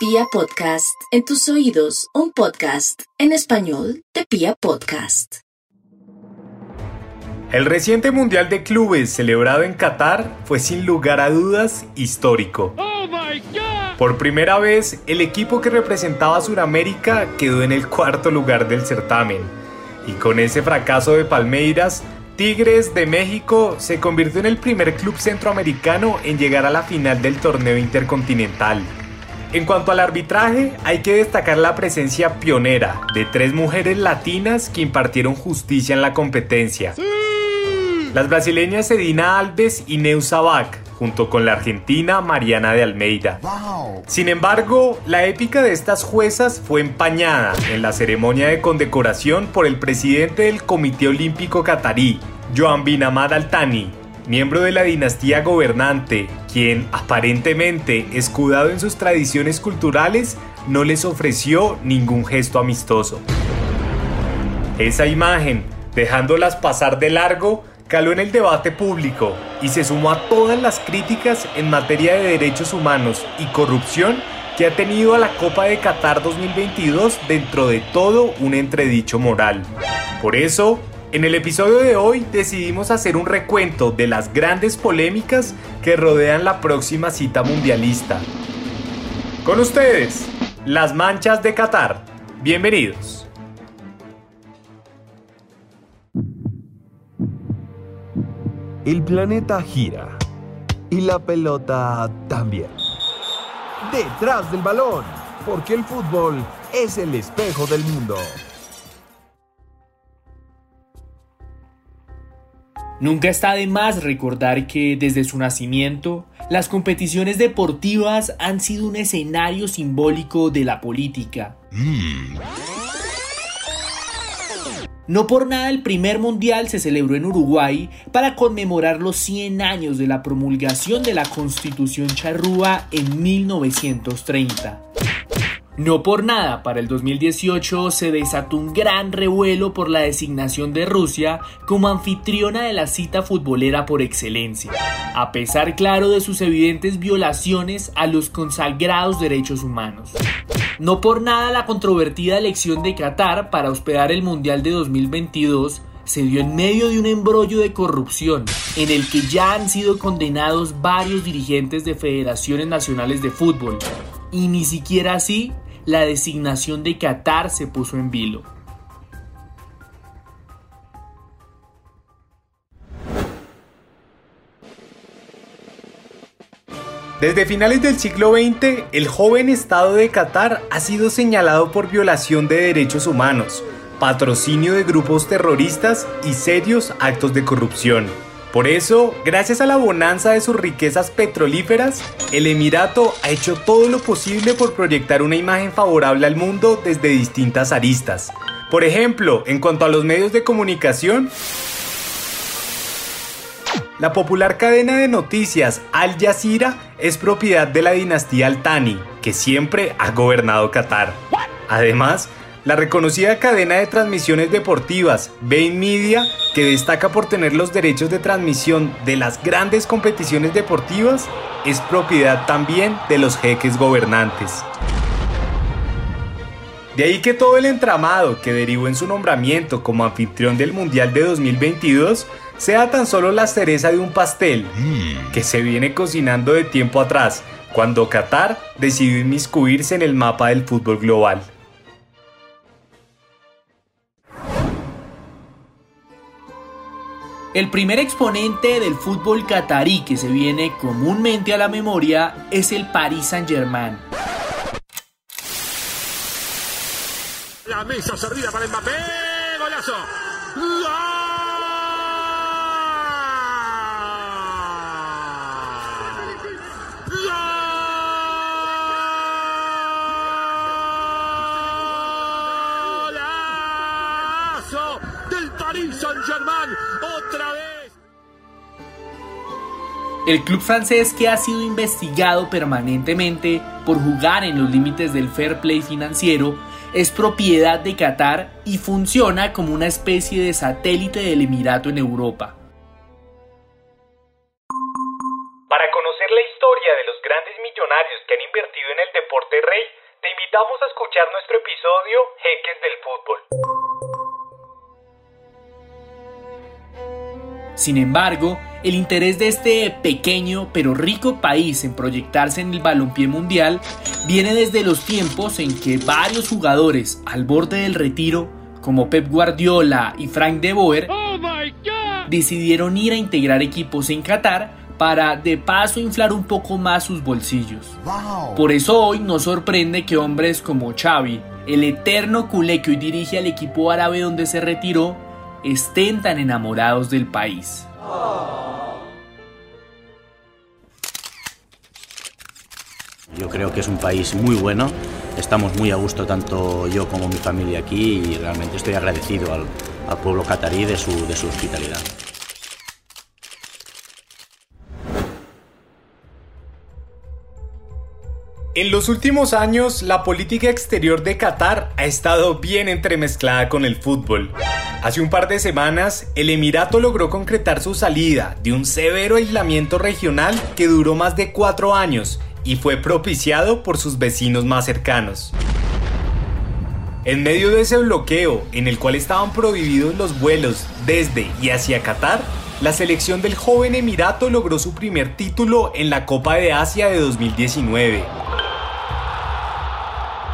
Pia Podcast, en tus oídos, un podcast en español de Pia Podcast. El reciente Mundial de Clubes celebrado en Qatar fue sin lugar a dudas histórico. Por primera vez, el equipo que representaba a Sudamérica quedó en el cuarto lugar del certamen. Y con ese fracaso de Palmeiras, Tigres de México se convirtió en el primer club centroamericano en llegar a la final del torneo intercontinental. En cuanto al arbitraje, hay que destacar la presencia pionera de tres mujeres latinas que impartieron justicia en la competencia. Las brasileñas Edina Alves y Neusa Bach, junto con la argentina Mariana de Almeida. Sin embargo, la épica de estas juezas fue empañada en la ceremonia de condecoración por el presidente del Comité Olímpico Catarí, Joan Bin Ahmad Al-Thani, miembro de la dinastía gobernante, quien aparentemente, escudado en sus tradiciones culturales, no les ofreció ningún gesto amistoso. Esa imagen, dejándolas pasar de largo, caló en el debate público y se sumó a todas las críticas en materia de derechos humanos y corrupción que ha tenido a la Copa de Qatar 2022 dentro de todo un entredicho moral. Por eso, en el episodio de hoy decidimos hacer un recuento de las grandes polémicas que rodean la próxima cita mundialista. Con ustedes, las manchas de Qatar. Bienvenidos. El planeta gira y la pelota también. Detrás del balón, porque el fútbol es el espejo del mundo. Nunca está de más recordar que desde su nacimiento, las competiciones deportivas han sido un escenario simbólico de la política. No por nada el primer mundial se celebró en Uruguay para conmemorar los 100 años de la promulgación de la Constitución charrúa en 1930. No por nada, para el 2018 se desató un gran revuelo por la designación de Rusia como anfitriona de la cita futbolera por excelencia, a pesar claro de sus evidentes violaciones a los consagrados derechos humanos. No por nada la controvertida elección de Qatar para hospedar el Mundial de 2022 se dio en medio de un embrollo de corrupción en el que ya han sido condenados varios dirigentes de federaciones nacionales de fútbol. Y ni siquiera así la designación de Qatar se puso en vilo. Desde finales del siglo XX, el joven Estado de Qatar ha sido señalado por violación de derechos humanos, patrocinio de grupos terroristas y serios actos de corrupción. Por eso, gracias a la bonanza de sus riquezas petrolíferas, el Emirato ha hecho todo lo posible por proyectar una imagen favorable al mundo desde distintas aristas. Por ejemplo, en cuanto a los medios de comunicación, la popular cadena de noticias Al Jazeera es propiedad de la dinastía Al Thani, que siempre ha gobernado Qatar. Además, la reconocida cadena de transmisiones deportivas Bain Media, que destaca por tener los derechos de transmisión de las grandes competiciones deportivas, es propiedad también de los jeques gobernantes. De ahí que todo el entramado que derivó en su nombramiento como anfitrión del Mundial de 2022 sea tan solo la cereza de un pastel que se viene cocinando de tiempo atrás, cuando Qatar decidió inmiscuirse en el mapa del fútbol global. El primer exponente del fútbol catarí que se viene comúnmente a la memoria es el Paris Saint-Germain. La mesa servida para Mbappé, golazo. ¡Golazo Saint-Germain otra vez! El club francés que ha sido investigado permanentemente por jugar en los límites del fair play financiero es propiedad de Qatar y funciona como una especie de satélite del Emirato en Europa. Para conocer la historia de los grandes millonarios que han invertido en el Deporte Rey, te invitamos a escuchar nuestro episodio Jeques del Fútbol. Sin embargo, el interés de este pequeño pero rico país en proyectarse en el balompié mundial viene desde los tiempos en que varios jugadores al borde del retiro, como Pep Guardiola y Frank de Boer, oh decidieron ir a integrar equipos en Qatar para de paso inflar un poco más sus bolsillos. Por eso hoy nos sorprende que hombres como Xavi, el eterno culé que hoy dirige al equipo árabe donde se retiró, estén tan enamorados del país. Yo creo que es un país muy bueno, estamos muy a gusto tanto yo como mi familia aquí y realmente estoy agradecido al, pueblo catarí de su, de su hospitalidad. En los últimos años, la política exterior de Qatar ha estado bien entremezclada con el fútbol. Hace un par de semanas, el Emirato logró concretar su salida de un severo aislamiento regional que duró más de cuatro años y fue propiciado por sus vecinos más cercanos. En medio de ese bloqueo, en el cual estaban prohibidos los vuelos desde y hacia Qatar, la selección del joven Emirato logró su primer título en la Copa de Asia de 2019.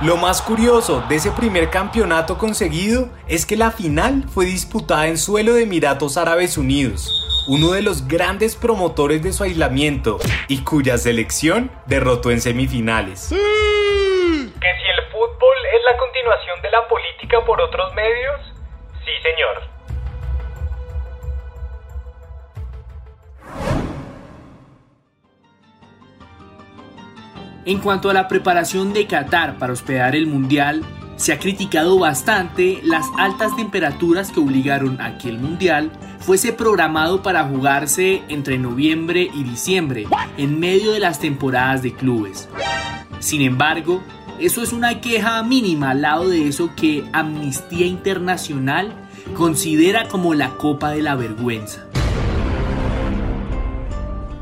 Lo más curioso de ese primer campeonato conseguido es que la final fue disputada en suelo de Emiratos Árabes Unidos, uno de los grandes promotores de su aislamiento y cuya selección derrotó en semifinales. ¿Que si el fútbol es la continuación de la política por otros medios? Sí, señor. En cuanto a la preparación de Qatar para hospedar el Mundial, se ha criticado bastante las altas temperaturas que obligaron a que el Mundial fuese programado para jugarse entre noviembre y diciembre, en medio de las temporadas de clubes. Sin embargo, eso es una queja mínima al lado de eso que Amnistía Internacional considera como la copa de la vergüenza.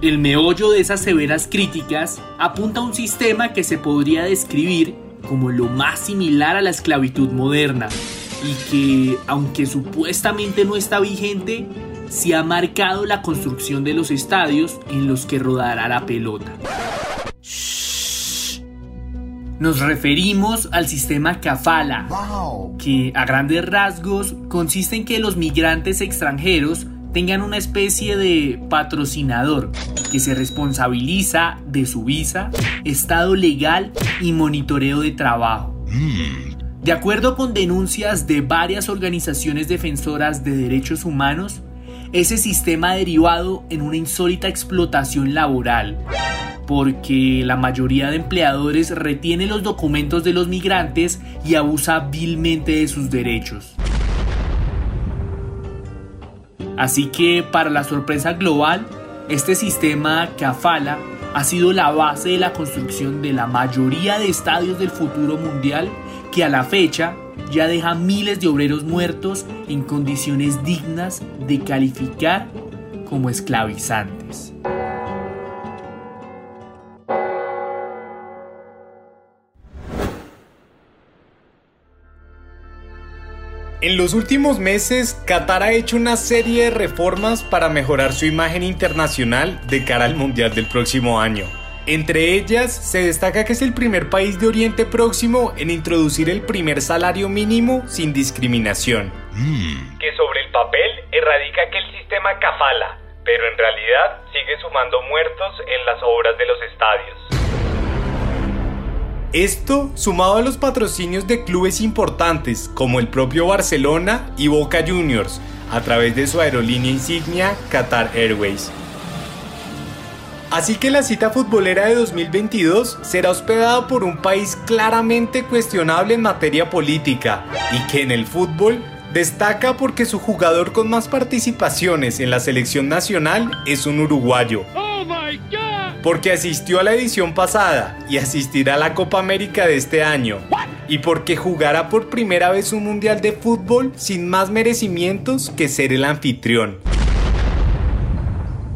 El meollo de esas severas críticas apunta a un sistema que se podría describir como lo más similar a la esclavitud moderna y que, aunque supuestamente no está vigente, se ha marcado la construcción de los estadios en los que rodará la pelota. Nos referimos al sistema Kafala, que a grandes rasgos consiste en que los migrantes extranjeros tengan una especie de patrocinador que se responsabiliza de su visa, estado legal y monitoreo de trabajo. De acuerdo con denuncias de varias organizaciones defensoras de derechos humanos, ese sistema ha derivado en una insólita explotación laboral, porque la mayoría de empleadores retiene los documentos de los migrantes y abusa vilmente de sus derechos. Así que para la sorpresa global, este sistema Kafala ha sido la base de la construcción de la mayoría de estadios del futuro mundial que a la fecha ya deja miles de obreros muertos en condiciones dignas de calificar como esclavizantes. En los últimos meses, Qatar ha hecho una serie de reformas para mejorar su imagen internacional de cara al Mundial del próximo año. Entre ellas, se destaca que es el primer país de Oriente Próximo en introducir el primer salario mínimo sin discriminación. Mm. Que sobre el papel erradica aquel sistema kafala, pero en realidad sigue sumando muertos en las obras de los estadios. Esto sumado a los patrocinios de clubes importantes como el propio Barcelona y Boca Juniors a través de su aerolínea insignia Qatar Airways. Así que la cita futbolera de 2022 será hospedada por un país claramente cuestionable en materia política y que en el fútbol destaca porque su jugador con más participaciones en la selección nacional es un uruguayo. Porque asistió a la edición pasada y asistirá a la Copa América de este año, y porque jugará por primera vez un mundial de fútbol sin más merecimientos que ser el anfitrión.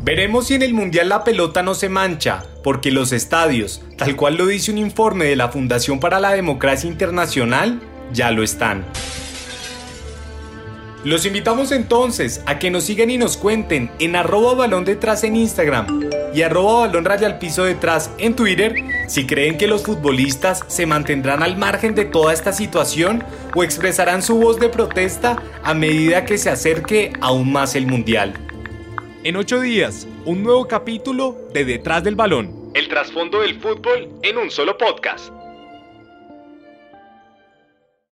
Veremos si en el mundial la pelota no se mancha, porque los estadios, tal cual lo dice un informe de la Fundación para la Democracia Internacional, ya lo están. Los invitamos entonces a que nos sigan y nos cuenten en arroba balón detrás en Instagram y arroba balón raya al piso detrás en Twitter si creen que los futbolistas se mantendrán al margen de toda esta situación o expresarán su voz de protesta a medida que se acerque aún más el Mundial. En ocho días, un nuevo capítulo de Detrás del Balón. El trasfondo del fútbol en un solo podcast.